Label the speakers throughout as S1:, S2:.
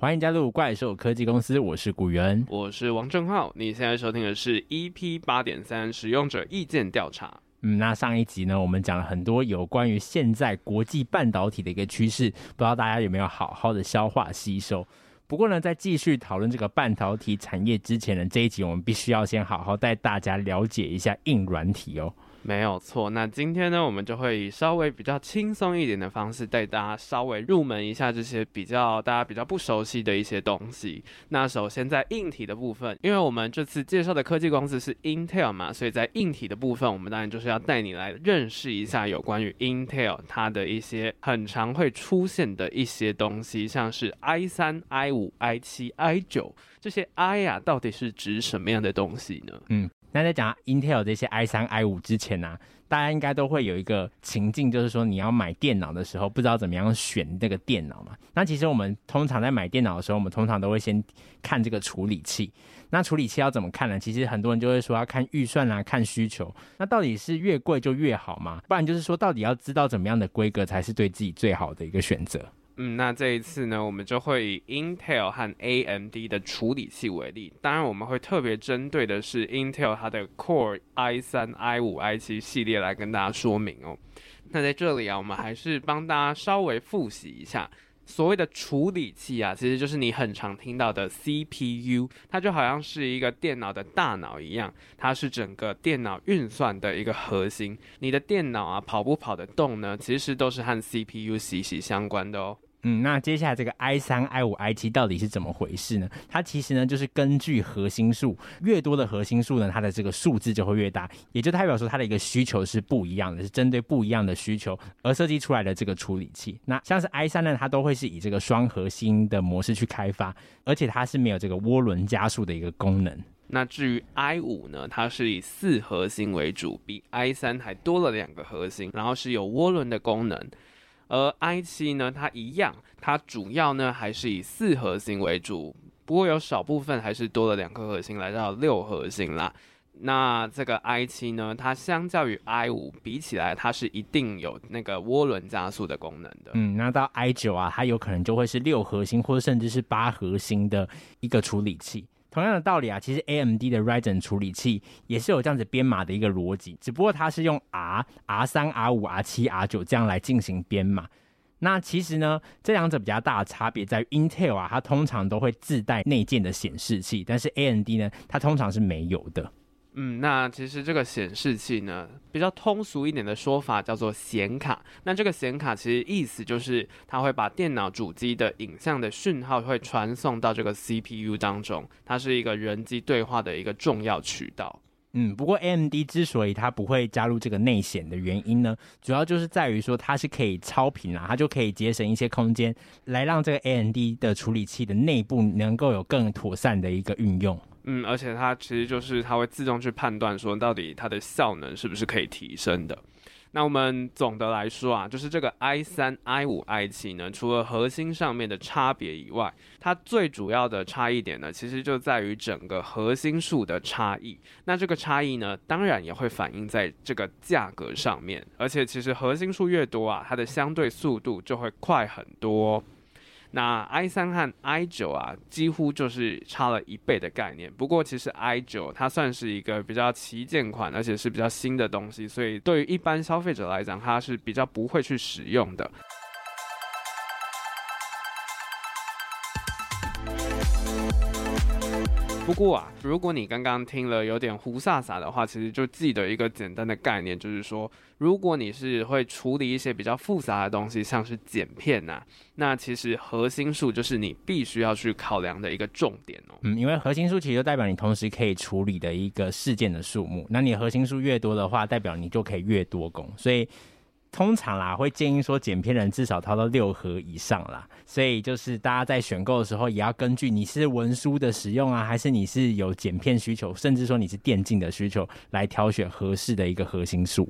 S1: 欢迎加入怪兽科技公司，我是古元，
S2: 我是王正浩。你现在收听的是 EP 八点三使用者意见调查。
S1: 嗯，那上一集呢，我们讲了很多有关于现在国际半导体的一个趋势，不知道大家有没有好好的消化吸收？不过呢，在继续讨论这个半导体产业之前呢，这一集我们必须要先好好带大家了解一下硬软体哦。
S2: 没有错，那今天呢，我们就会以稍微比较轻松一点的方式带大家稍微入门一下这些比较大家比较不熟悉的一些东西。那首先在硬体的部分，因为我们这次介绍的科技公司是 Intel 嘛，所以在硬体的部分，我们当然就是要带你来认识一下有关于 Intel 它的一些很常会出现的一些东西，像是 i 三、i 五、i 七、i 九这些 i 呀、啊，到底是指什么样的东西呢？
S1: 嗯。那在讲 Intel 这些 i 三 i 五之前呢、大家应该都会有一个情境，就是说你要买电脑的时候，不知道怎么样选这个电脑嘛。那其实我们通常在买电脑的时候，我们通常都会先看这个处理器。那处理器要怎么看呢？其实很多人就会说要看预算啊，看需求。那到底是越贵就越好吗？不然就是说，到底要知道怎么样的规格才是对自己最好的一个选择？
S2: 嗯，那这一次呢，我们就会以 Intel 和 AMD 的处理器为例。当然，我们会特别针对的是 Intel 它的 Core i 三、i 五、i 七系列来跟大家说明哦。那在这里啊，我们还是帮大家稍微复习一下所谓的处理器啊，其实就是你很常听到的 CPU，它就好像是一个电脑的大脑一样，它是整个电脑运算的一个核心。你的电脑啊，跑不跑得动呢？其实都是和 CPU 息息相关的哦。
S1: 嗯，那接下来这个 i 三、i 五、i 七到底是怎么回事呢？它其实呢，就是根据核心数，越多的核心数呢，它的这个数字就会越大，也就代表说它的一个需求是不一样的，是针对不一样的需求而设计出来的这个处理器。那像是 i 三呢，它都会是以这个双核心的模式去开发，而且它是没有这个涡轮加速的一个功能。
S2: 那至于 i 五呢，它是以四核心为主，比 i 三还多了两个核心，然后是有涡轮的功能。而 i 七呢，它一样，它主要呢还是以四核心为主，不过有少部分还是多了两颗核心，来到六核心啦。那这个 i 七呢，它相较于 i 五比起来，它是一定有那个涡轮加速的功能的。
S1: 嗯，那到 i 九啊，它有可能就会是六核心，或者甚至是八核心的一个处理器。同样的道理啊，其实 AMD 的 Ryzen 处理器也是有这样子编码的一个逻辑，只不过它是用 R、R 三、R 五、R 七、R 九这样来进行编码。那其实呢，这两者比较大的差别在于 Intel 啊，它通常都会自带内建的显示器，但是 AMD 呢，它通常是没有的。
S2: 嗯，那其实这个显示器呢，比较通俗一点的说法叫做显卡。那这个显卡其实意思就是它会把电脑主机的影像的讯号会传送到这个 CPU 当中，它是一个人机对话的一个重要渠道。
S1: 嗯，不过 AMD 之所以它不会加入这个内显的原因呢，主要就是在于说它是可以超频啊，它就可以节省一些空间，来让这个 AMD 的处理器的内部能够有更妥善的一个运用。
S2: 嗯，而且它其实就是它会自动去判断说，到底它的效能是不是可以提升的。那我们总的来说啊，就是这个 i 三、i 五、i 七呢，除了核心上面的差别以外，它最主要的差异点呢，其实就在于整个核心数的差异。那这个差异呢，当然也会反映在这个价格上面。而且其实核心数越多啊，它的相对速度就会快很多。那 i 三和 i 九啊，几乎就是差了一倍的概念。不过其实 i 九它算是一个比较旗舰款，而且是比较新的东西，所以对于一般消费者来讲，它是比较不会去使用的。不过啊，如果你刚刚听了有点雾煞煞的话，其实就记得一个简单的概念，就是说，如果你是会处理一些比较复杂的东西，像是剪片呐、那其实核心数就是你必须要去考量的一个重点哦。
S1: 嗯，因为核心数其实就代表你同时可以处理的一个事件的数目，那你核心数越多的话，代表你就可以越多工，所以。通常啦，会建议说剪片人至少掏到六盒以上啦，所以就是大家在选购的时候，也要根据你是文书的使用啊，还是你是有剪片需求，甚至说你是电竞的需求，来挑选合适的一个核心数。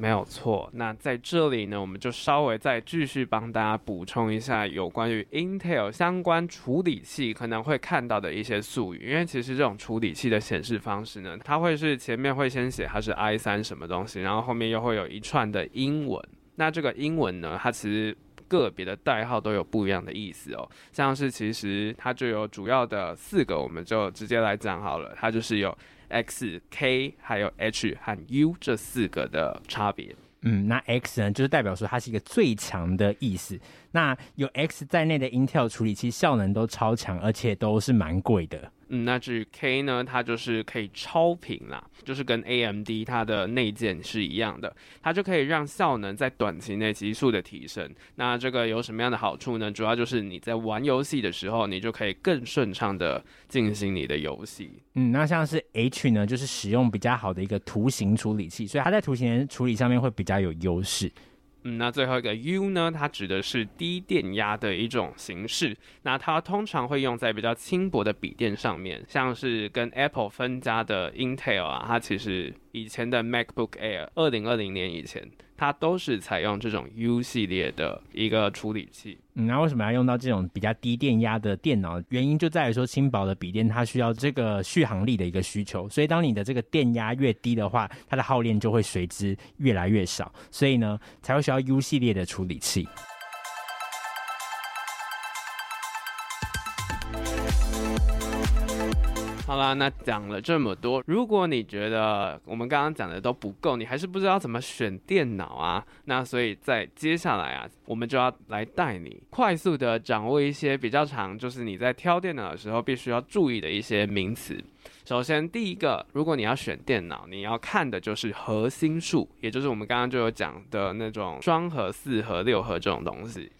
S2: 没有错。那在这里呢，我们就稍微再继续帮大家补充一下有关于 Intel 相关处理器可能会看到的一些术语，因为其实这种处理器的显示方式呢，它会是前面会先写它是 i3 什么东西，然后后面又会有一串的英文。那这个英文呢，它其实个别的代号都有不一样的意思哦。像是其实它就有主要的四个，我们就直接来讲好了，它就是有 X、K、还有 H 和 U 这四个的差别。
S1: 嗯，那 X 呢，就是代表说它是一个最强的意思。那有 X 在内的 Intel 处理器效能都超强，而且都是蛮贵的。
S2: 嗯，那至于 K 呢，它就是可以超频啦，就是跟 AMD 它的内建是一样的，它就可以让效能在短期内急速的提升。那这个有什么样的好处呢？主要就是你在玩游戏的时候，你就可以更顺畅的进行你的游戏。
S1: 嗯，那像是 H 呢，就是使用比较好的一个图形处理器，所以它在图形处理上面会比较有优势。
S2: 嗯，那最后一个 U 呢，它指的是低电压的一种形式。那它通常会用在比较轻薄的笔电上面，像是跟 Apple 分家的 Intel 啊，它其实以前的 MacBook Air，二零二零年以前。它都是采用这种 U 系列的一个处理器。
S1: 嗯，那为什么要用到这种比较低电压的电脑？原因就在于说，轻薄的笔电它需要这个续航力的一个需求，所以当你的这个电压越低的话，它的耗电就会随之越来越少，所以呢，才会需要 U 系列的处理器。
S2: 好啦，那讲了这么多，如果你觉得我们刚刚讲的都不够，你还是不知道怎么选电脑啊？那所以在接下来啊，我们就要来带你快速的掌握一些比较长，就是你在挑电脑的时候必须要注意的一些名词。首先，第一个，如果你要选电脑，你要看的就是核心数，也就是我们刚刚就有讲的那种双核、四核、六核这种东西。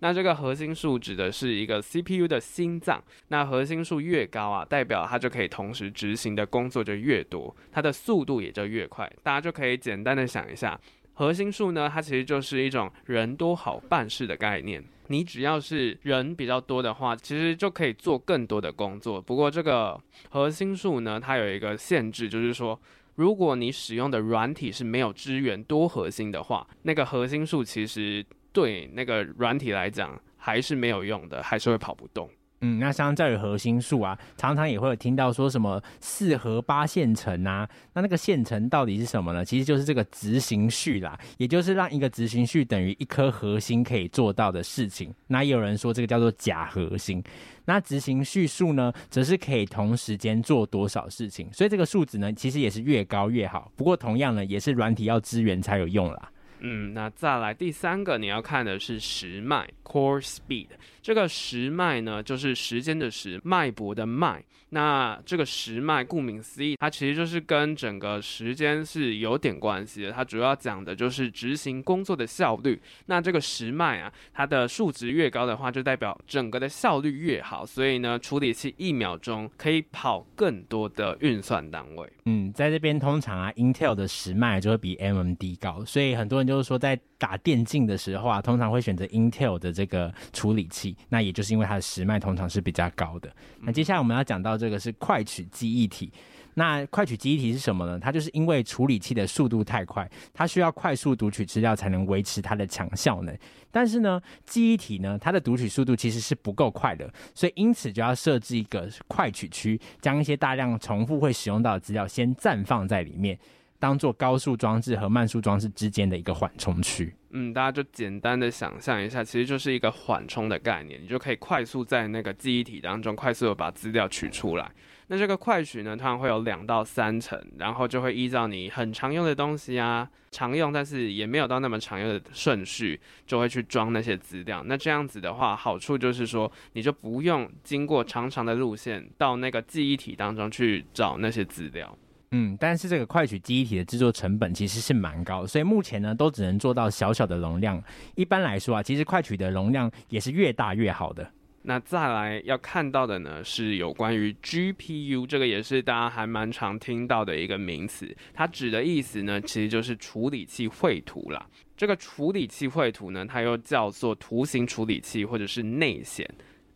S2: 那这个核心数指的是一个 CPU 的心脏，那核心数越高啊，代表它就可以同时执行的工作就越多，它的速度也就越快。大家就可以简单的想一下，核心数呢，它其实就是一种人多好办事的概念。你只要是人比较多的话，其实就可以做更多的工作。不过这个核心数呢，它有一个限制，就是说，如果你使用的软体是没有支援多核心的话，那个核心数其实。对那个软体来讲，还是没有用的，还是会跑不动。
S1: 嗯，那相较于核心数啊，常常也会有听到说什么四核八线程啊，那那个线程到底是什么呢？其实就是这个执行序啦，也就是让一个执行序等于一颗核心可以做到的事情。那也有人说这个叫做假核心。那执行序数呢，则是可以同时间做多少事情，所以这个数值呢，其实也是越高越好。不过同样呢，也是软体要支援才有用啦。
S2: 嗯，那再来第三个，你要看的是时脉 （core speed）。这个时脉呢，就是时间的时，脉搏的脉。那这个时脉，顾名思义，它其实就是跟整个时间是有点关系的。它主要讲的就是执行工作的效率。那这个时脉啊，它的数值越高的话，就代表整个的效率越好。所以呢，处理器一秒钟可以跑更多的运算单位。
S1: 嗯，在这边通常啊，Intel 的时脉就会比 AMD 高，所以很多人就是说在打电竞的时候啊，通常会选择 Intel 的这个处理器。那也就是因为它的时脉通常是比较高的。那接下来我们要讲到这个是快取记忆体。那快取记忆体是什么呢？它就是因为处理器的速度太快，它需要快速读取资料才能维持它的强效能。但是呢，记忆体呢，它的读取速度其实是不够快的，所以因此就要设置一个快取区，将一些大量重复会使用到的资料先暂放在里面。当做高速装置和慢速装置之间的一个缓冲区。
S2: 嗯，大家就简单的想象一下，其实就是一个缓冲的概念，你就可以快速在那个记忆体当中快速的把资料取出来。那这个快取呢，通常会有两到三层，然后就会依照你很常用的东西啊，常用但是也没有到那么常用的顺序，就会去装那些资料。那这样子的话，好处就是说，你就不用经过长长的路线到那个记忆体当中去找那些资料。
S1: 嗯，但是这个快取记忆体的制作成本其实是蛮高，所以目前呢都只能做到小小的容量。一般来说啊，其实快取的容量也是越大越好的。
S2: 那再来要看到的呢是有关于 GPU，这个也是大家还蛮常听到的一个名词，它指的意思呢其实就是处理器绘图啦。这个处理器绘图呢，它又叫做图形处理器或者是内显。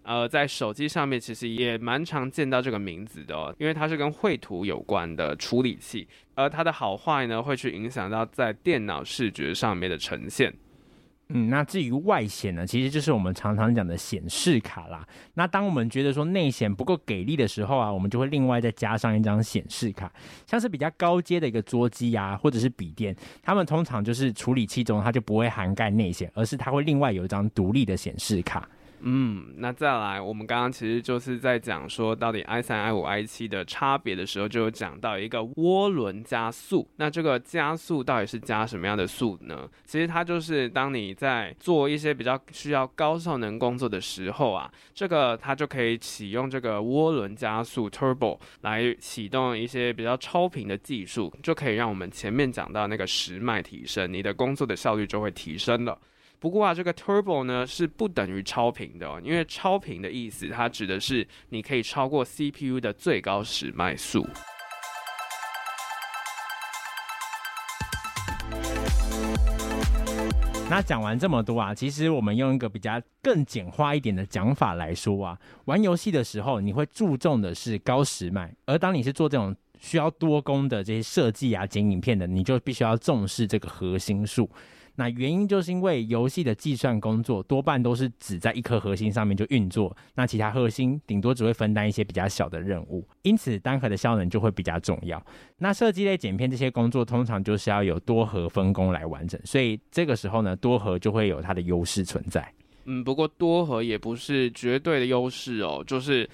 S2: 呃，在手机上面其实也蛮常见到这个名字的哦，因为它是跟绘图有关的处理器，而它的好坏呢，会去影响到在电脑视觉上面的呈现。
S1: 嗯，那至于外显呢，其实就是我们常常讲的显示卡啦。那当我们觉得说内显不够给力的时候啊，我们就会另外再加上一张显示卡。像是比较高阶的一个桌机啊，或者是笔电，他们通常就是处理器中它就不会涵盖内显，而是它会另外有一张独立的显示卡。
S2: 嗯，那再来，我们刚刚其实就是在讲说到底 i 三、i 五、i 七的差别的时候，就有讲到一个涡轮加速。那这个加速到底是加什么样的速呢？其实它就是当你在做一些比较需要高效能工作的时候啊，这个它就可以启用这个涡轮加速 （turbo） 来启动一些比较超频的技术，就可以让我们前面讲到那个时脉提升，你的工作的效率就会提升了。不过啊，这个 turbo 呢是不等于超频的，因为超频的意思，它指的是你可以超过 CPU 的最高时脉速。
S1: 那讲完这么多啊，其实我们用一个比较更简化一点的讲法来说啊，玩游戏的时候你会注重的是高时脉，而当你是做这种需要多功的这些设计啊、剪影片的，你就必须要重视这个核心数。那原因就是因为游戏的计算工作多半都是只在一颗核心上面就运作，那其他核心顶多只会分担一些比较小的任务，因此单核的效能就会比较重要。那设计类剪片这些工作通常就是要有多核分工来完成，所以这个时候呢，多核就会有它的优势存在。
S2: 嗯，不过多核也不是绝对的优势哦，就是。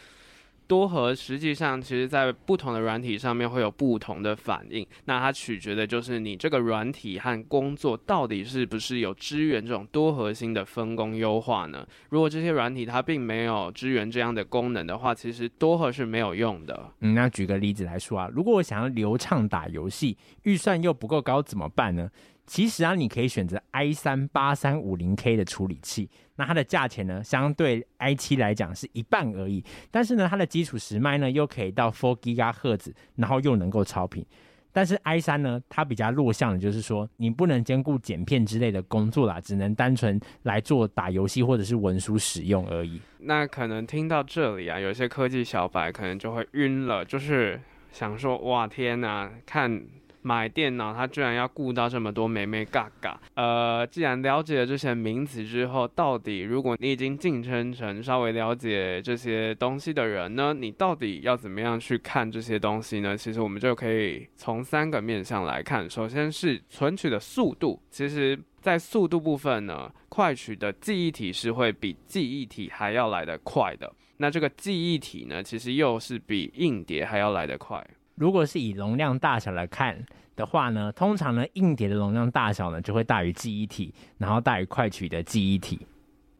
S2: 多核实际上，其实在不同的软体上面会有不同的反应。那它取决的就是你这个软体和工作到底是不是有支援这种多核心的分工优化呢？如果这些软体它并没有支援这样的功能的话，其实多核是没有用的。
S1: 嗯，那举个例子来说啊，如果我想要流畅打游戏，预算又不够高，怎么办呢？其实啊，你可以选择 i 三八三五零 K 的处理器，那它的价钱呢，相对 i 七来讲是一半而已。但是呢，它的基础时脉呢，又可以到 four gigahertz，然后又能够超频。但是 i 三呢，它比较弱项的就是说，你不能兼顾剪片之类的工作啦，只能单纯来做打游戏或者是文书使用而已。
S2: 那可能听到这里啊，有些科技小白可能就会晕了，就是想说，哇，天哪，看。买电脑，它居然要顾到这么多眉眉角角。呃，既然了解了这些名词之后，到底如果你已经晋升成稍微了解这些东西的人呢，你到底要怎么样去看这些东西呢？其实我们就可以从三个面向来看。首先是存取的速度，其实在速度部分呢，快取的记忆体是会比记忆体还要来得快的。那这个记忆体呢，其实又是比硬碟还要来得快。
S1: 如果是以容量大小来看的话呢，通常呢，硬碟的容量大小呢就会大于记忆体，然后大于快取的记忆体。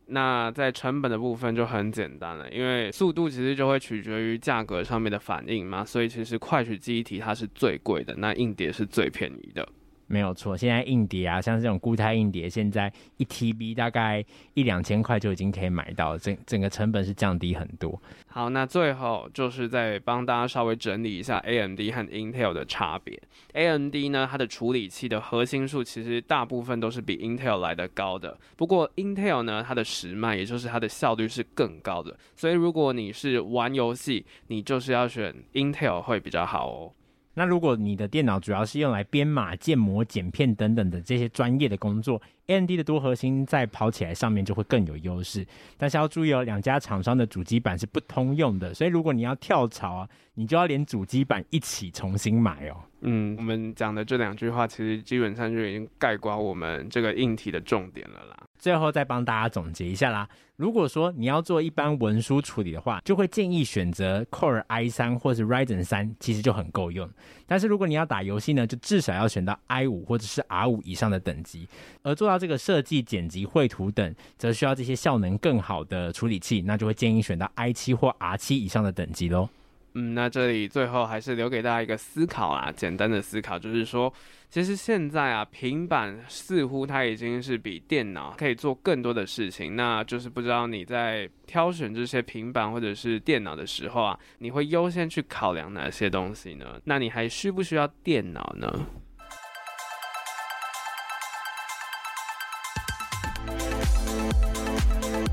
S2: 那在成本的部分就很简单了，因为速度其实就会取决于价格上面的反应嘛，所以其实快取记忆体它是最贵的，那硬碟是最便宜的。
S1: 没有错，现在硬碟啊，像这种固态硬碟，现在一 TB 大概一两千块就已经可以买到，整整个成本是降低很多。
S2: 好，那最后就是再帮大家稍微整理一下 AMD 和 Intel 的差别。AMD 呢，它的处理器的核心数其实大部分都是比 Intel 来的高的，不过 Intel 呢，它的时脉，也就是它的效率是更高的，所以如果你是玩游戏，你就是要选 Intel 会比较好哦。
S1: 那如果你的电脑主要是用来编码、建模、剪片等等的这些专业的工作，AMD 的多核心在跑起来上面就会更有优势。但是要注意哦，两家厂商的主机板是不通用的，所以如果你要跳槽啊，你就要连主机板一起重新买哦。
S2: 嗯，我们讲的这两句话，其实基本上就已经概括我们这个硬体的重点了啦。
S1: 最后再帮大家总结一下啦。如果说你要做一般文书处理的话，就会建议选择 Core i 三或是 Ryzen 三，其实就很够用。但是如果你要打游戏呢，就至少要选到 i 五或者是 R 五以上的等级。而做到这个设计、剪辑、绘图等，则需要这些效能更好的处理器，那就会建议选到 i 七或 R 七以上的等级喽。
S2: 嗯，那这里最后还是留给大家一个思考啦，简单的思考就是说，其实现在啊，平板似乎它已经是比电脑可以做更多的事情。那就是不知道你在挑选这些平板或者是电脑的时候啊，你会优先去考量哪些东西呢？那你还需不需要电脑呢？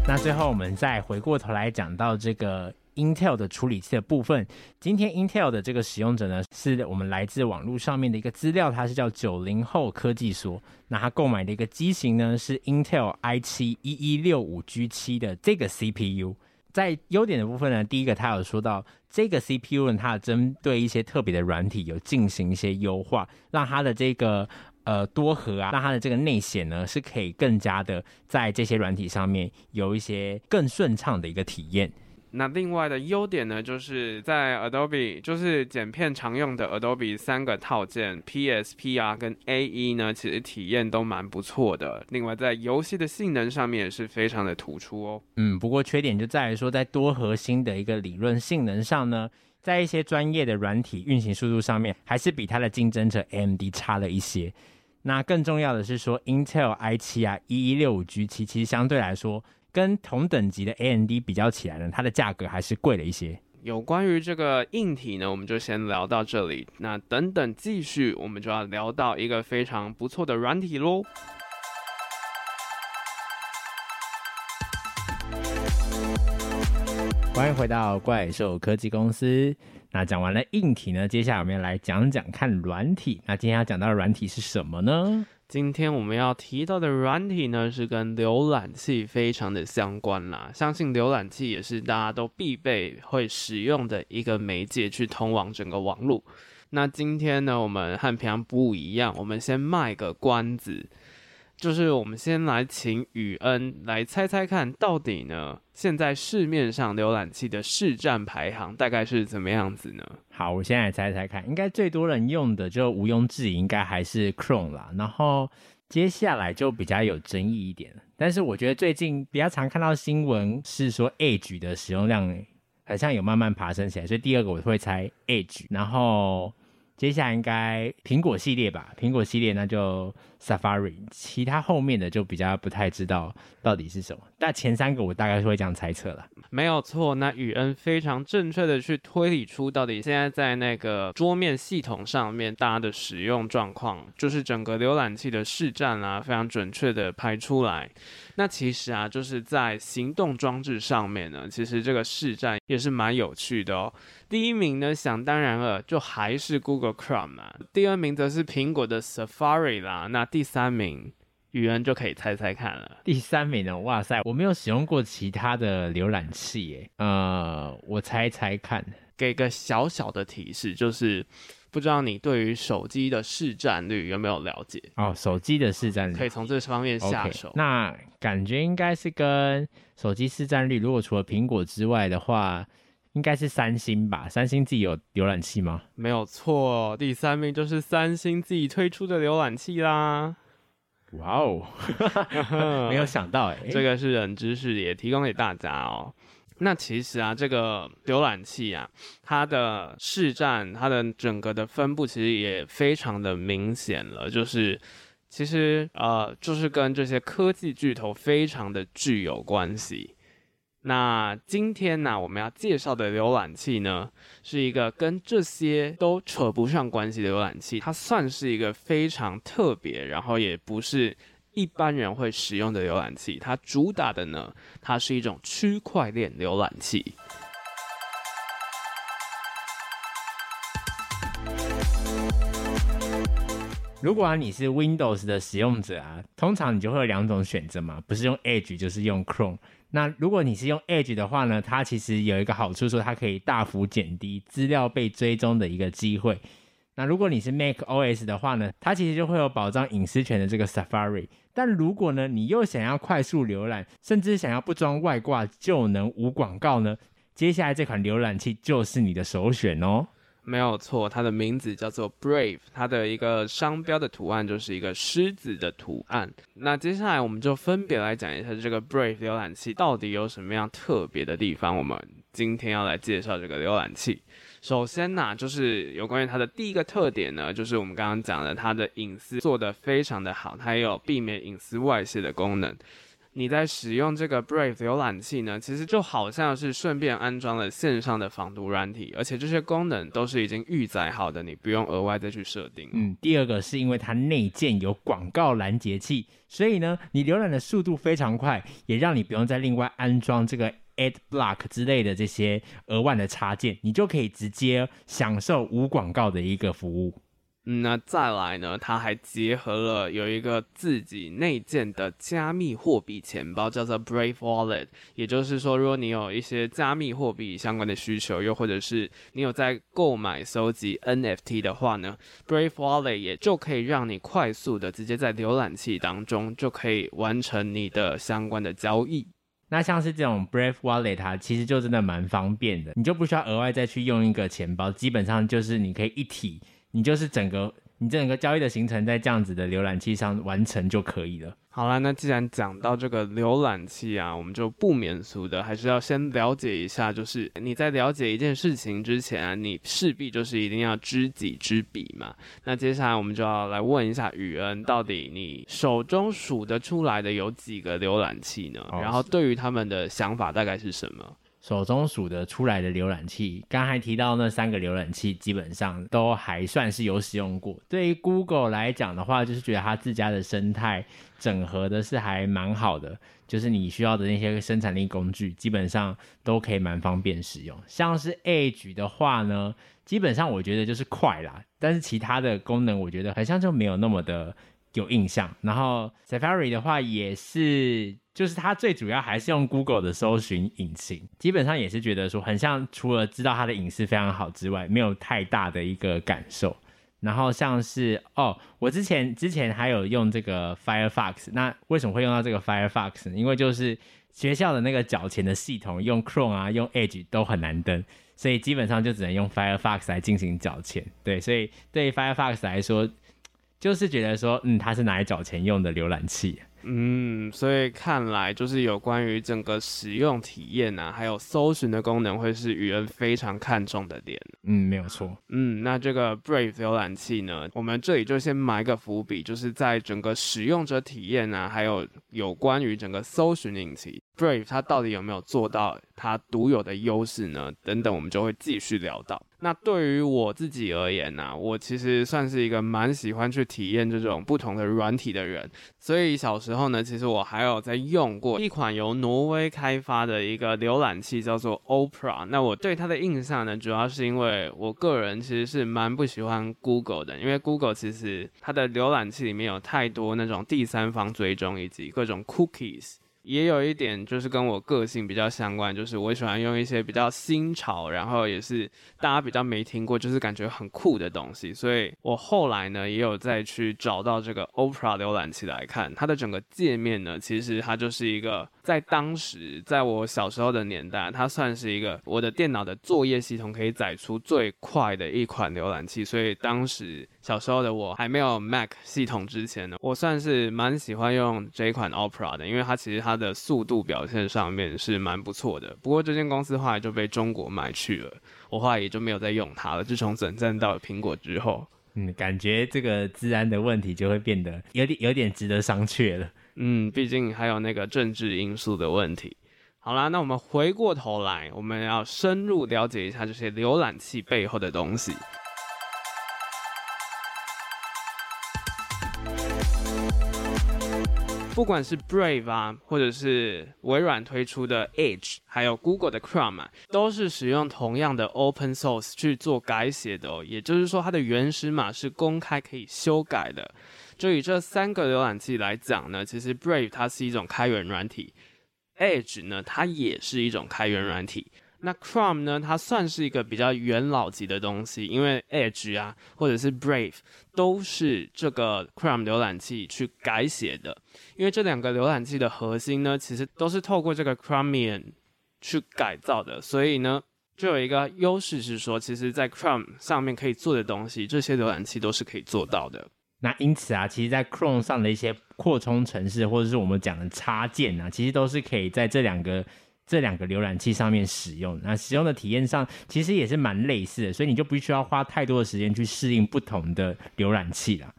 S1: 那最后我们再回过头来讲到这个。Intel 的处理器的部分。今天 Intel 的这个使用者呢，是我们来自网络上面的一个资料，它是叫九零后科技所。那他购买的一个机型呢，是 Intel i7 一一六五 G 七的这个 CPU。在优点的部分呢，第一个他有说到这个 CPU 呢，它针对一些特别的软体有进行一些优化，让它的这个。呃，多核啊，让它的这个内显呢是可以更加的在这些软体上面有一些更顺畅的一个体验。
S2: 那另外的优点呢，就是在 Adobe 就是剪片常用的 Adobe 三个套件 PSPR 跟 AE 呢，其实体验都蛮不错的。另外在游戏的性能上面也是非常的突出哦。
S1: 嗯，不过缺点就在于说，在多核心的一个理论性能上呢，在一些专业的软体运行速度上面，还是比它的竞争者 AMD 差了一些。那更重要的是说，Intel i7 啊，一一六五 G 七，其实相对来说，跟同等级的 AMD 比较起来呢，它的价格还是贵了一些。
S2: 有关于这个硬体呢，我们就先聊到这里。那等等继续，我们就要聊到一个非常不错的软体喽。
S1: 欢迎回到怪兽科技公司。那讲完了硬体呢，接下来我们要来讲讲看软体。那今天要讲到的软体是什么呢？
S2: 今天我们要提到的软体呢，是跟浏览器非常的相关啦。相信浏览器也是大家都必备会使用的一个媒介，去通往整个网络。那今天呢，我们和平常不一样，我们先卖个关子。就是我们先来请宇恩来猜猜看，到底呢，现在市面上浏览器的市占排行大概是怎么样子呢？
S1: 好，我现在来猜猜看，应该最多人用的就毋庸置疑，应该还是 Chrome 啦。然后接下来就比较有争议一点，但是我觉得最近比较常看到新闻是说 Edge 的使用量好像有慢慢爬升起来，所以第二个我会猜 Edge，然后。接下来应该苹果系列吧，苹果系列那就 Safari，其他后面的就比较不太知道到底是什么。但前三个我大概是会这样猜测了。
S2: 没有错，那宇恩非常正确的去推理出到底现在在那个桌面系统上面大家的使用状况，就是整个浏览器的市占啊，非常准确的排出来。那其实啊，就是在行动装置上面呢，其实这个市占也是蛮有趣的哦。第一名呢，想当然了，就还是 Google Chrome 啊。第二名则是苹果的 Safari 啦。那第三名，宇恩就可以猜猜看了。
S1: 第三名呢？哇塞，我没有使用过其他的浏览器耶。呃，我猜猜看，
S2: 给个小小的提示，就是不知道你对于手机的市占率有没有了解？
S1: 哦，手机的市占率
S2: 可以从这方面下手。
S1: Okay, 那感觉应该是跟手机市占率，如果除了苹果之外的话。应该是三星吧？三星自己有浏览器吗？
S2: 没有错，第三名就是三星自己推出的浏览器啦。
S1: 哇哦，没有想到哎，
S2: 这个是冷知识，也提供给大家哦。那其实啊，这个浏览器啊，它的市占，它的整个的分布其实也非常的明显了，就是其实呃，就是跟这些科技巨头非常的具有关系。那今天呢，我们要介绍的浏览器呢，是一个跟这些都扯不上关系的浏览器，它算是一个非常特别，然后也不是一般人会使用的浏览器。它主打的呢，它是一种区块链浏览器。
S1: 如果啊，你是 Windows 的使用者啊，通常你就会有两种选择嘛，不是用 Edge 就是用 Chrome。那如果你是用 Edge 的话呢，它其实有一个好处，说它可以大幅减低资料被追踪的一个机会。那如果你是 Mac OS 的话呢，它其实就会有保障隐私权的这个 Safari。但如果呢，你又想要快速浏览，甚至想要不装外挂就能无广告呢，接下来这款浏览器就是你的首选哦。
S2: 没有错，它的名字叫做 Brave，它的一个商标的图案就是一个狮子的图案。那接下来我们就分别来讲一下这个 Brave 浏览器到底有什么样特别的地方。我们今天要来介绍这个浏览器。首先呢、就是有关于它的第一个特点呢，就是我们刚刚讲的，它的隐私做得非常的好，它也有避免隐私外泄的功能。你在使用这个 Brave 浏览器呢，其实就好像是顺便安装了线上的防毒软体，而且这些功能都是已经预载好的，你不用额外再去设定。
S1: 嗯，第二个是因为它内建有广告拦截器，所以呢，你浏览的速度非常快，也让你不用再另外安装这个 Ad Block 之类的这些额外的插件，你就可以直接享受无广告的一个服
S2: 务。那再来呢？它还结合了有一个自己内建的加密货币钱包，叫做 Brave Wallet。也就是说，如果你有一些加密货币相关的需求，又或者是你有在购买、收集 NFT 的话呢，Brave Wallet 也就可以让你快速的直接在浏览器当中就可以完成你的相关的交易。
S1: 那像是这种 Brave Wallet，它其实就真的蛮方便的，你就不需要额外再去用一个钱包，基本上就是你可以一体。你就是整个你整个交易的行程在这样子的浏览器上完成就可以了。
S2: 好了，那既然讲到这个浏览器啊，我们就不免俗的还是要先了解一下，就是你在了解一件事情之前啊，你势必就是一定要知己知彼嘛。那接下来我们就要来问一下雨恩，到底你手中数得出来的有几个浏览器呢？然后对于他们的想法大概是什么？
S1: 手中数得出来的浏览器，刚才提到那三个浏览器，基本上都还算是有使用过。对于 Google 来讲的话，就是觉得它自家的生态整合的是还蛮好的，就是你需要的那些生产力工具，基本上都可以蛮方便使用。像是 Edge 的话呢，基本上我觉得就是快啦，但是其他的功能我觉得好像就没有那么的有印象。然后 Safari 的话也是。就是它最主要还是用 Google 的搜寻引擎，基本上也是觉得说很像，除了知道它的隐私非常好之外，没有太大的一个感受。然后像是哦，我之前之前还有用这个 Firefox，那为什么会用到这个 Firefox？因为就是学校的那个缴钱的系统用 Chrome 啊，用 Edge 都很难登，所以基本上就只能用 Firefox 来进行缴钱。对，所以对 Firefox 来说，就是觉得说，嗯，它是拿来缴钱用的浏览器。
S2: 嗯，所以看来就是有关于整个使用体验啊，还有搜寻的功能，会是宇恩非常看重的点。
S1: 嗯，没有错。
S2: 嗯，那这个 Brave 浏览器呢，我们这里就先埋个伏笔，就是在整个使用者体验啊，还有有关于整个搜寻引擎。Brave 它到底有没有做到它独有的优势呢？等等，我们就会继续聊到。那对于我自己而言呢、我其实算是一个蛮喜欢去体验这种不同的软体的人。所以小时候呢，其实我还有在用过一款由挪威开发的一个浏览器，叫做 Opera。那我对它的印象呢，主要是因为我个人其实是蛮不喜欢 Google 的，因为 Google 其实它的浏览器里面有太多那种第三方追踪以及各种 cookies。也有一点就是跟我个性比较相关，就是我喜欢用一些比较新潮，然后也是大家比较没听过，就是感觉很酷的东西。所以我后来呢也有再去找到这个 Opera 浏览器来看，它的整个界面呢，其实它就是一个在当时在我小时候的年代，它算是一个我的电脑的作业系统可以载出最快的一款浏览器。所以当时小时候的我还没有 Mac 系统之前呢，我算是蛮喜欢用这一款 Opera 的，因为它其实它。的速度表现上面是蛮不错的，不过这间公司后来就被中国买去了，我后来也就没有再用它了。自从转战到苹果之后，
S1: 嗯，感觉这个治安的问题就会变得有点有点值得商榷了。
S2: 嗯，毕竟还有那个政治因素的问题。好啦，那我们回过头来，我们要深入了解一下这些浏览器背后的东西。不管是 Brave 啊，或者是微软推出的 Edge，还有 Google 的 Chrome，都是使用同样的 Open Source 去做改写的哦。也就是说，它的原始码是公开可以修改的。就以这三个浏览器来讲呢，其实 Brave 它是一种开源软体，Edge 呢它也是一种开源软体。那 Chrome 呢？它算是一个比较元老级的东西，因为 Edge 啊，或者是 Brave 都是这个 Chrome 浏览器去改写的。因为这两个浏览器的核心呢，其实都是透过这个 Chromium 去改造的，所以呢，就有一个优势是说，其实，在 Chrome 上面可以做的东西，这些浏览器都是可以做到的。
S1: 那因此啊，其实，在 Chrome 上的一些扩充程式，或者是我们讲的插件啊，其实都是可以在这两个。这两个浏览器上面使用，那使用的体验上其实也是蛮类似的，所以你就不需要花太多的时间去适应不同的浏览器了。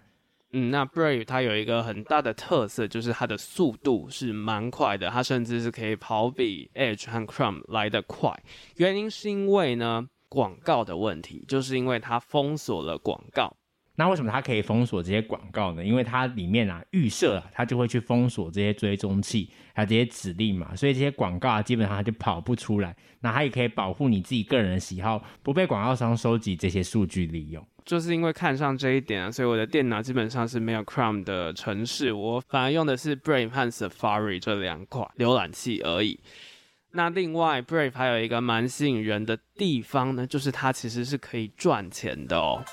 S2: 嗯，那 Brave 它有一个很大的特色，就是它的速度是蛮快的，它甚至是可以跑比 Edge 和 Chrome 来得快。原因是因为呢，广告的问题，就是因为它封锁了广告。
S1: 那为什么它可以封锁这些广告呢？因为它里面啊预设啊，它就会去封锁这些追踪器，还有这些指令嘛，所以这些广告啊基本上它就跑不出来。那它也可以保护你自己个人的喜好，不被广告商收集这些数据利用。
S2: 就是因为看上这一点啊，所以我的电脑基本上是没有 Chrome 的程式，我反而用的是 Brave 和 Safari 这两款浏览器而已。那另外，Brave 还有一个蛮吸引人的地方呢，就是它其实是可以赚钱的哦。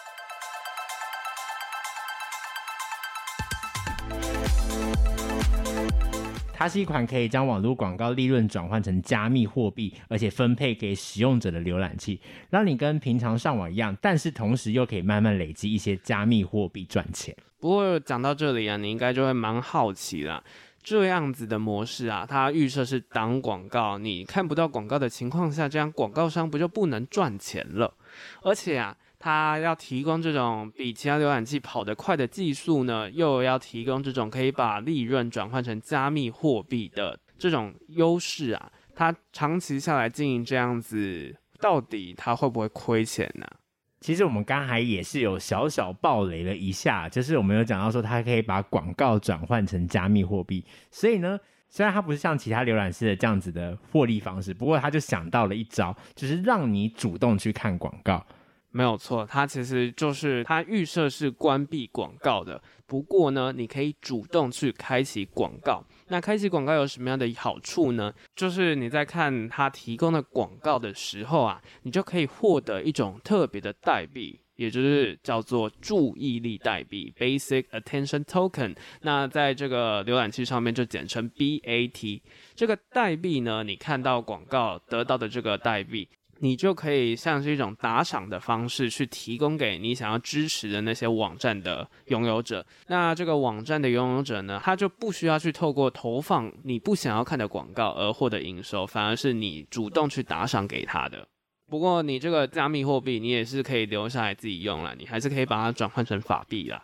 S1: 它是一款可以将网络广告利润转换成加密货币，而且分配给使用者的浏览器，让你跟平常上网一样，但是同时又可以慢慢累积一些加密货币赚钱。
S2: 不过讲到这里啊，你应该就会蛮好奇了，这样子的模式啊，它预设是挡广告，你看不到广告的情况下，这样广告商不就不能赚钱了？而且啊。它要提供这种比其他浏览器跑得快的技术呢，又要提供这种可以把利润转换成加密货币的这种优势啊，它长期下来经营这样子，到底它会不会亏钱呢？
S1: 其实我们刚才也是有小小爆雷了一下，就是我们有讲到说它可以把广告转换成加密货币，所以呢，虽然它不是像其他浏览器的这样子的获利方式，不过他就想到了一招，就是让你主动去看广告。
S2: 没有错，它其实就是它预设是关闭广告的。不过呢，你可以主动去开启广告。那开启广告有什么样的好处呢？就是你在看它提供的广告的时候啊，你就可以获得一种特别的代币，也就是叫做注意力代币 （Basic Attention Token）。那在这个浏览器上面就简称 BAT。这个代币呢，你看到广告得到的这个代币。你就可以像是一种打赏的方式去提供给你想要支持的那些网站的拥有者。那这个网站的拥有者呢，他就不需要去透过投放你不想要看的广告而获得营收，反而是你主动去打赏给他的。不过你这个加密货币，你也是可以留下来自己用了，你还是可以把它转换成法币啦。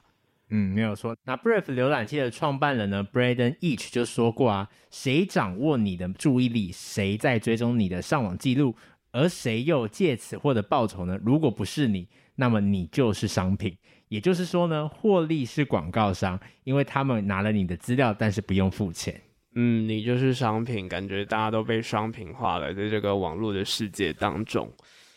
S1: 嗯，没有错。那 Brave 浏览器的创办人呢，Braden Each 就说过啊，谁掌握你的注意力，谁在追踪你的上网记录。而谁又借此获得报酬呢？如果不是你，那么你就是商品。也就是说呢，获利是广告商，因为他们拿了你的资料，但是不用付钱。
S2: 嗯，你就是商品，感觉大家都被商品化了，在这个网络的世界当中。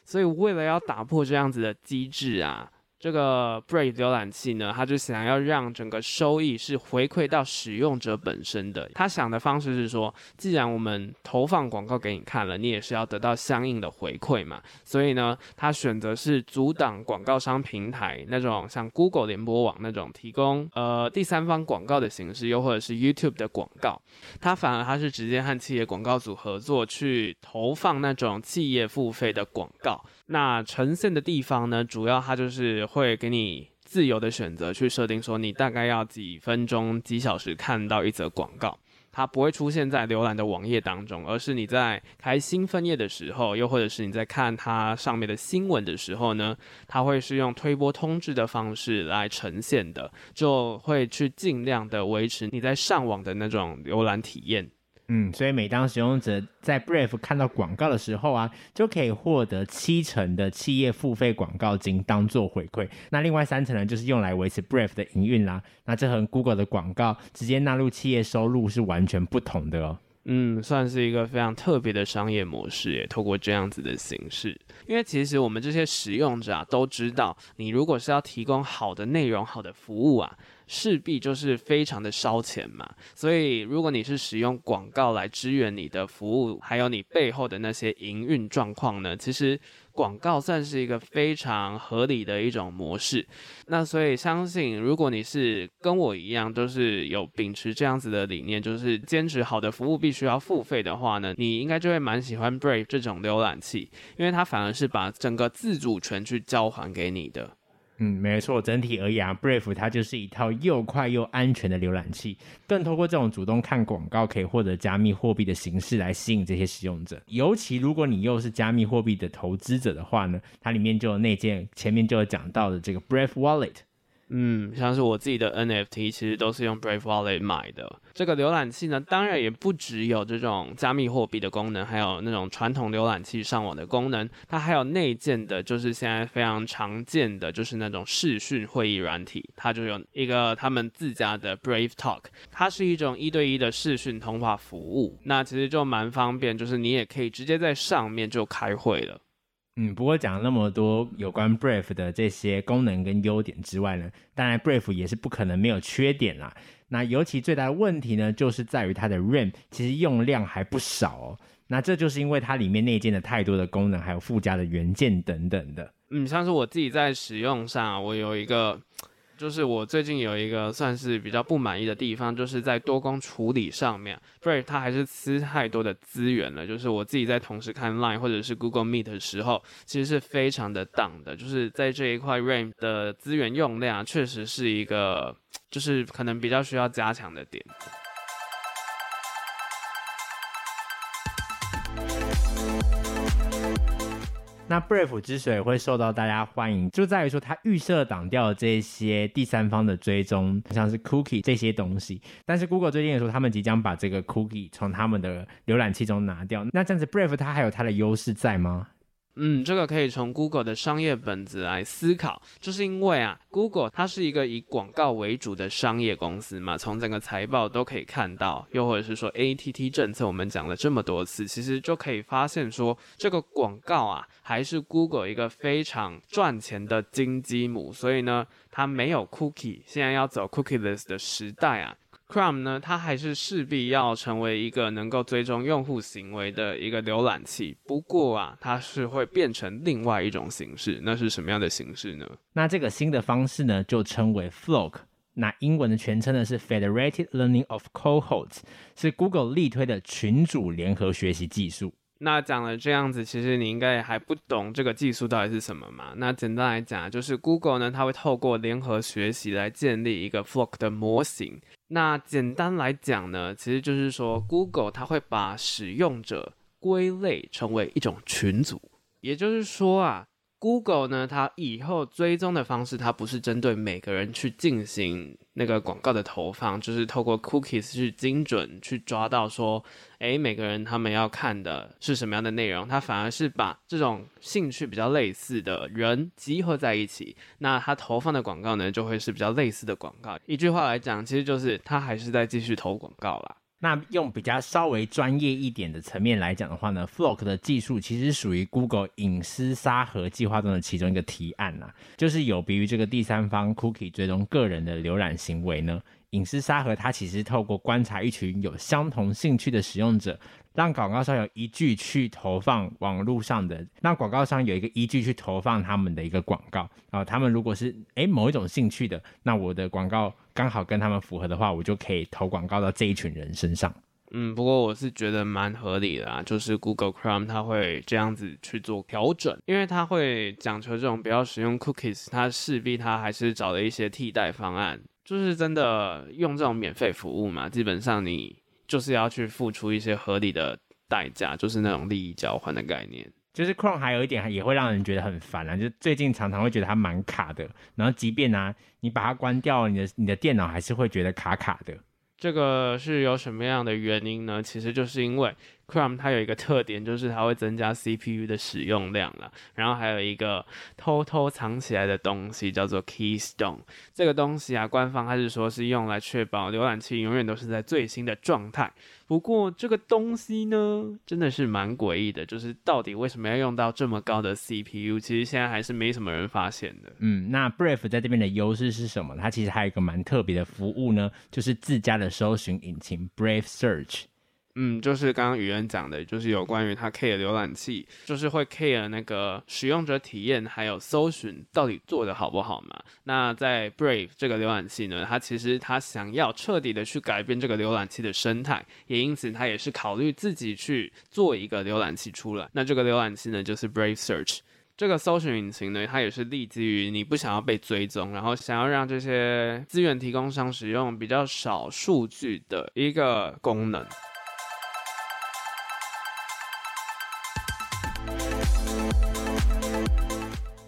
S2: 所以为了要打破这样子的机制啊。这个 Brave 浏览器呢，他就想要让整个收益是回馈到使用者本身的。他想的方式是说，既然我们投放广告给你看了，你也是要得到相应的回馈嘛。所以呢，他选择是阻挡广告商平台那种像 Google 联播网那种提供呃第三方广告的形式，又或者是 YouTube 的广告。他反而他是直接和企业广告组合作去投放那种企业付费的广告。那呈现的地方呢，主要它就是会给你自由的选择去设定，说你大概要几分钟、几小时看到一则广告，它不会出现在浏览的网页当中，而是你在开新分页的时候，又或者是你在看它上面的新闻的时候呢，它会是用推播通知的方式来呈现的，就会去尽量的维持你在上网的那种浏览体验。
S1: 嗯，所以每当使用者在 Brave 看到广告的时候啊，就可以获得七成的企业付费广告金当做回馈。那另外三成呢，就是用来维持 Brave 的营运啦。那这和 Google 的广告直接纳入企业收入是完全不同的哦。
S2: 嗯，算是一个非常特别的商业模式耶。透过这样子的形式，因为其实我们这些使用者啊都知道，你如果是要提供好的内容、好的服务啊。势必就是非常的烧钱嘛，所以如果你是使用广告来支援你的服务，还有你背后的那些营运状况呢，其实广告算是一个非常合理的一种模式。那所以相信，如果你是跟我一样，就是有秉持这样子的理念，就是坚持好的服务必须要付费的话呢，你应该就会蛮喜欢 Brave 这种浏览器，因为它反而是把整个自主权去交还给你的。
S1: 嗯，没错，整体而言啊，Brave 它就是一套又快又安全的浏览器，更通过这种主动看广告可以获得加密货币的形式来吸引这些使用者。尤其如果你又是加密货币的投资者的话呢，它里面就有那件前面就有讲到的这个 Brave Wallet。
S2: 嗯，像是我自己的 NFT，其实都是用 Brave Wallet 买的。这个浏览器呢，当然也不只有这种加密货币的功能，还有那种传统浏览器上网的功能。它还有内建的，就是现在非常常见的，就是那种视讯会议软体。它就有一个他们自家的 Brave Talk，它是一种一对一的视讯通话服务。那其实就蛮方便，就是你也可以直接在上面就开会了。
S1: 嗯，不过讲了那么多有关 Brave 的这些功能跟优点之外呢，当然 Brave 也是不可能没有缺点啦。那尤其最大的问题呢，就是在于它的 RAM 其实用量还不少哦。那这就是因为它里面内建的太多的功能，还有附加的元件等等的。
S2: 嗯，像是我自己在使用上，我有一个。就是我最近有一个算是比较不满意的地方，就是在多工处理上面，Brave 它还是吃太多的资源了。就是我自己在同时看 Line 或者是 Google Meet 的时候，其实是非常的挡的。就是在这一块 RAM 的资源用量，确实是一个，就是可能比较需要加强的点。
S1: 那 Brave 之所以会受到大家欢迎，就在于说它预设挡掉这些第三方的追踪，像是 Cookie 这些东西。但是 Google 最近也说，他们即将把这个 Cookie 从他们的浏览器中拿掉。那这样子，Brave 它还有它的优势在吗？
S2: 嗯，这个可以从 Google 的商业本质来思考，就是因为啊，Google 它是一个以广告为主的商业公司嘛，从整个财报都可以看到，又或者是说 ATT 政策，我们讲了这么多次，其实就可以发现说，这个广告啊，还是 Google 一个非常赚钱的金鸡母，所以呢，它没有 Cookie，现在要走 Cookieless 的时代啊。Chrome 呢，它还是势必要成为一个能够追踪用户行为的一个浏览器。不过啊，它是会变成另外一种形式。那是什么样的形式呢？
S1: 那这个新的方式呢，就称为 FLoC。那英文的全称呢是 Federated Learning of Cohorts，是 Google 力推的群组联合学习技术。
S2: 那讲了这样子，其实你应该还不懂这个技术到底是什么嘛？那简单来讲，就是 Google 呢，它会透过联合学习来建立一个 FLoC 的模型。那简单来讲呢，其实就是说，Google 它会把使用者归类成为一种群组，也就是说啊。Google 呢，它以后追踪的方式，它不是针对每个人去进行那个广告的投放，就是透过 Cookies 去精准去抓到说，诶，每个人他们要看的是什么样的内容，它反而是把这种兴趣比较类似的人集合在一起，那它投放的广告呢，就会是比较类似的广告。一句话来讲，其实就是它还是在继续投广告啦。
S1: 那用比较稍微专业一点的层面来讲的话呢，FLoC 的技术其实属于 Google 隐私沙盒计划中的其中一个提案呐、啊，就是有别于这个第三方 Cookie 追踪个人的浏览行为呢。隐私沙盒，它其实透过观察一群有相同兴趣的使用者，让广告商有依据去投放网络上的，让广告商有一个依据去投放他们的一个广告。然后他们如果是诶某一种兴趣的，那我的广告刚好跟他们符合的话，我就可以投广告到这一群人身上。
S2: 嗯，不过我是觉得蛮合理的啊，就是 Google Chrome 它会这样子去做调整，因为它会讲求这种不要使用 Cookies，它势必它还是找了一些替代方案。就是真的用这种免费服务嘛，基本上你就是要去付出一些合理的代价，就是那种利益交换的概念。
S1: 就是 Chrome 还有一点也会让人觉得很烦啊，就最近常常会觉得它蛮卡的，然后即便呢、啊、你把它关掉，你的你的电脑还是会觉得卡卡的。
S2: 这个是有什么样的原因呢？其实就是因为 Chrome 它有一个特点，就是它会增加 CPU 的使用量了。然后还有一个偷偷藏起来的东西，叫做 Keystone。这个东西啊，官方它是说是用来确保浏览器永远都是在最新的状态。不过这个东西呢，真的是蛮诡异的，就是到底为什么要用到这么高的 CPU？其实现在还是没什么人发现的。
S1: 嗯，那 Brave 在这边的优势是什么？它其实还有一个蛮特别的服务呢，就是自家的搜寻引擎 Brave Search。
S2: 嗯，就是刚刚语言讲的，就是有关于它 care 浏览器，就是会 care 那个使用者体验，还有搜寻到底做得好不好嘛？那在 Brave 这个浏览器呢，它其实它想要彻底的去改变这个浏览器的生态，也因此它也是考虑自己去做一个浏览器出来。那这个浏览器呢，就是 Brave Search 这个搜寻引擎呢，它也是立基于你不想要被追踪，然后想要让这些资源提供商使用比较少数据的一个功能。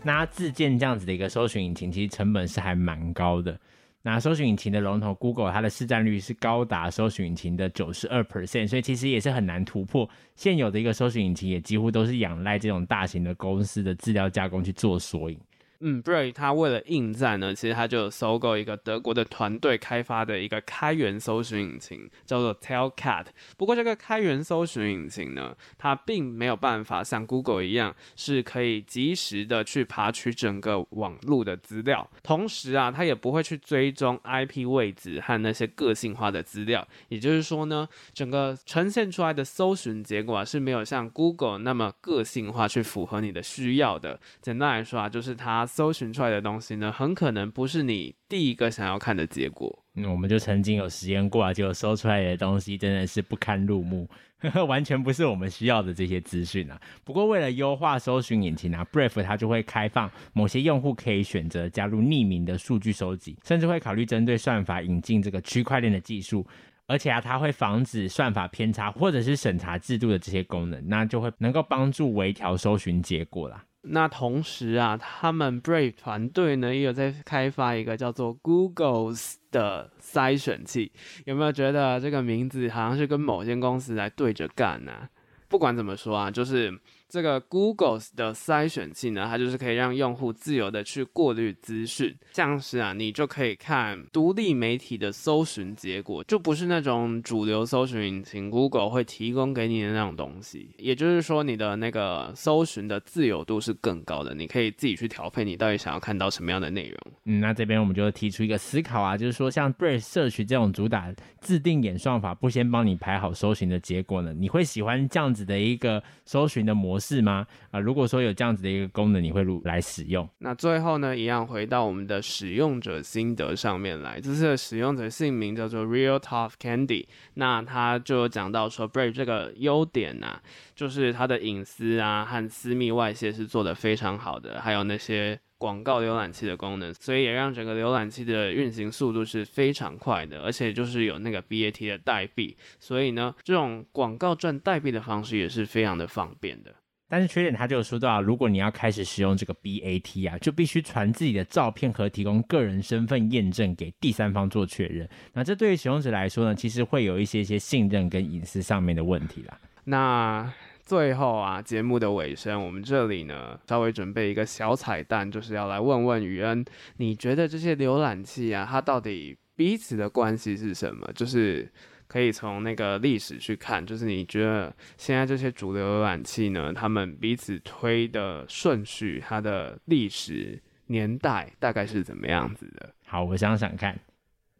S1: 那自建这样子的一个搜寻引擎，其实成本是还蛮高的。那搜寻引擎的龙头 Google，它的市占率是高达搜寻引擎的九十二 percent，所以其实也是很难突破。现有的一个搜寻引擎也几乎都是仰赖这种大型的公司的资料加工去做索引。
S2: 嗯，Brave 他为了应战呢，其实他就收购一个德国的团队开发的一个开源搜寻引擎，叫做 Tailcat。不过这个开源搜寻引擎呢，它并没有办法像 Google 一样，是可以及时的去爬取整个网络的资料，同时啊，它也不会去追踪 IP 位置和那些个性化的资料。也就是说呢，整个呈现出来的搜寻结果啊，是没有像 Google 那么个性化，去符合你的需要的。简单来说啊，就是它。搜寻出来的东西呢，很可能不是你第一个想要看的结果。
S1: 嗯，我们就曾经有实验过啊，结果搜出来的东西真的是不堪入目，完全不是我们需要的这些资讯啊。不过为了优化搜寻引擎啊，Brave 它就会开放某些用户可以选择加入匿名的数据收集，甚至会考虑针对算法引进这个区块链的技术，而且啊，它会防止算法偏差或者是审查制度的这些功能，那就会能够帮助微调搜寻结果啦。
S2: 那同时啊，他们 Brave 团队呢也有在开发一个叫做 Googles 的筛选器，有没有觉得这个名字好像是跟某间公司来对着干呢、啊？不管怎么说啊，就是。这个 Google 的筛选器呢，它就是可以让用户自由的去过滤资讯，像是啊，你就可以看独立媒体的搜寻结果，就不是那种主流搜寻引擎 Google 会提供给你的那种东西。也就是说，你的那个搜寻的自由度是更高的，你可以自己去调配你到底想要看到什么样的内容。
S1: 嗯，那这边我们就提出一个思考啊，就是说像 Brave Search 这种主打自定演算法，不先帮你排好搜寻的结果呢，你会喜欢这样子的一个搜寻的模式？是吗？啊，如果说有这样子的一个功能，你会如来使用？
S2: 那最后呢，一样回到我们的使用者心得上面来。这次的使用者姓名叫做 Real Tough Candy，那他就有讲到说，Brave 这个优点啊，就是它的隐私啊和私密外泄是做得非常好的，还有那些。广告浏览器的功能，所以也让整个浏览器的运行速度是非常快的，而且就是有那个 BAT 的代币，所以呢，这种广告赚代币的方式也是非常的方便的。
S1: 但是缺点，他就说到，如果你要开始使用这个 BAT 啊，就必须传自己的照片和提供个人身份验证给第三方做确认。那这对于使用者来说呢，其实会有一些些信任跟隐私上面的问题啦。
S2: 那最后啊，节目的尾声，我们这里呢稍微准备一个小彩蛋，就是要来问问雨恩，你觉得这些浏览器啊，它到底彼此的关系是什么？就是可以从那个历史去看，就是你觉得现在这些主流浏览器呢，他们彼此推的顺序，它的历史年代大概是怎么样子的？
S1: 好，我想想看。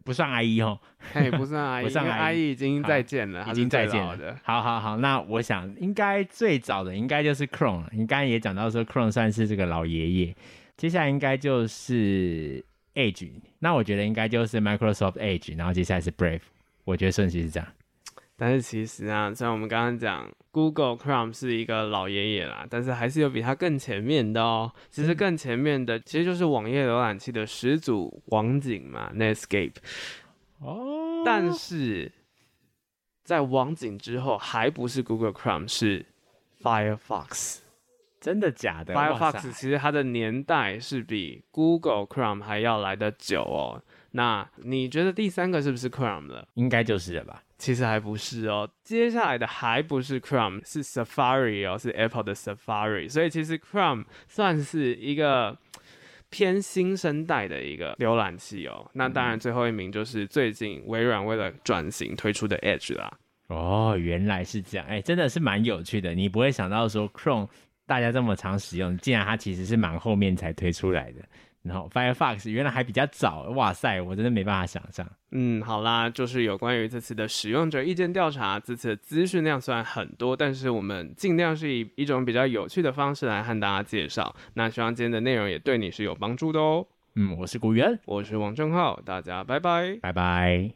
S1: 不算 IE 哦，
S2: 嘿，不算 IE，不算 IE，已经再见了，
S1: 已经再见了。好好好，那我想应该最早的应该就是 Chrome 了。你刚刚也讲到说 Chrome 算是这个老爷爷，接下来应该就是 Edge，那我觉得应该就是 Microsoft Edge，然后接下来是 Brave，我觉得顺序是这样。
S2: 但是其实啊，像我们刚刚讲，Google Chrome 是一个老爷爷啦，但是还是有比它更前面的哦。其实更前面的，其实就是网页浏览器的始祖网景嘛，Netscape。哦。但是在网景之后，还不是 Google Chrome，是 Firefox。
S1: 真的假的
S2: ？Firefox 其实它的年代是比 Google Chrome 还要来得久哦。那你觉得第三个是不是 Chrome 了？
S1: 应该就是了吧。
S2: 其实还不是哦，接下来的还不是 Chrome，是 Safari 哦，是 Apple 的 Safari。所以其实 Chrome 算是一个偏新生代的一个浏览器哦。那当然最后一名就是最近微软为了转型推出的 Edge 啦。
S1: 哦，原来是这样，哎，真的是蛮有趣的。你不会想到说 Chrome 大家这么常使用，竟然它其实是蛮后面才推出来的。然后 Firefox 原来还比较早，哇塞，我真的没办法想象。
S2: 嗯，好啦，就是有关于这次的使用者意见调查，这次的资讯量虽然很多，但是我们尽量是以一种比较有趣的方式来和大家介绍。那希望今天的内容也对你是有帮助的哦。
S1: 嗯，我是古元，
S2: 我是王正浩，大家拜拜，
S1: 拜拜。